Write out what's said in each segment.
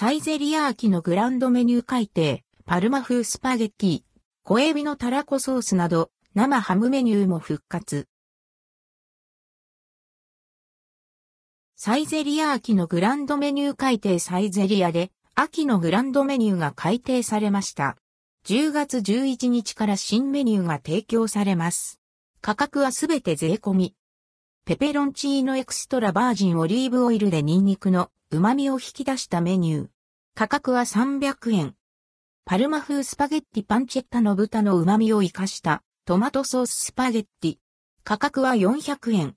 サイゼリアーキのグランドメニュー改定、パルマ風スパゲッティ、小エビのタラコソースなど、生ハムメニューも復活。サイゼリア秋のグランドメニュー改定サイゼリアで秋のグランドメニューが改定されました。10月11日から新メニューが提供されます。価格はすべて税込み。ペペロンチーノエクストラバージンオリーブオイルでニンニクの旨味を引き出したメニュー。価格は300円。パルマ風スパゲッティパンチェッタの豚の旨味を活かしたトマトソーススパゲッティ。価格は400円。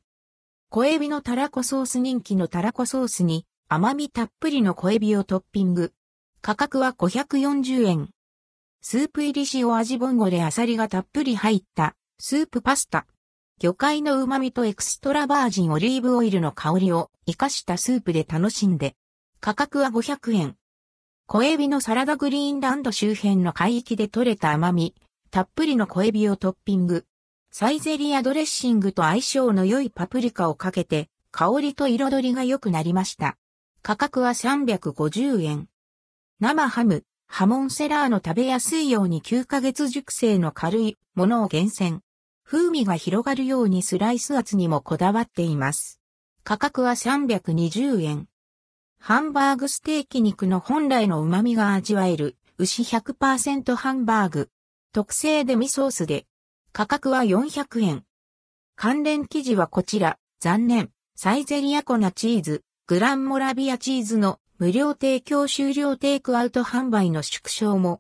小エビのタラコソース人気のタラコソースに甘みたっぷりの小エビをトッピング。価格は540円。スープ入り塩味ボンゴレアサリがたっぷり入ったスープパスタ。魚介の旨味とエクストラバージンオリーブオイルの香りを活かしたスープで楽しんで。価格は500円。小エビのサラダグリーンランド周辺の海域で採れた甘み、たっぷりの小エビをトッピング。サイゼリアドレッシングと相性の良いパプリカをかけて、香りと彩りが良くなりました。価格は350円。生ハム、ハモンセラーの食べやすいように9ヶ月熟成の軽いものを厳選。風味が広がるようにスライス厚にもこだわっています。価格は320円。ハンバーグステーキ肉の本来の旨味が味わえる牛100%ハンバーグ。特製デミソースで価格は400円。関連記事はこちら、残念、サイゼリアコナチーズ、グランモラビアチーズの無料提供終了テイクアウト販売の縮小も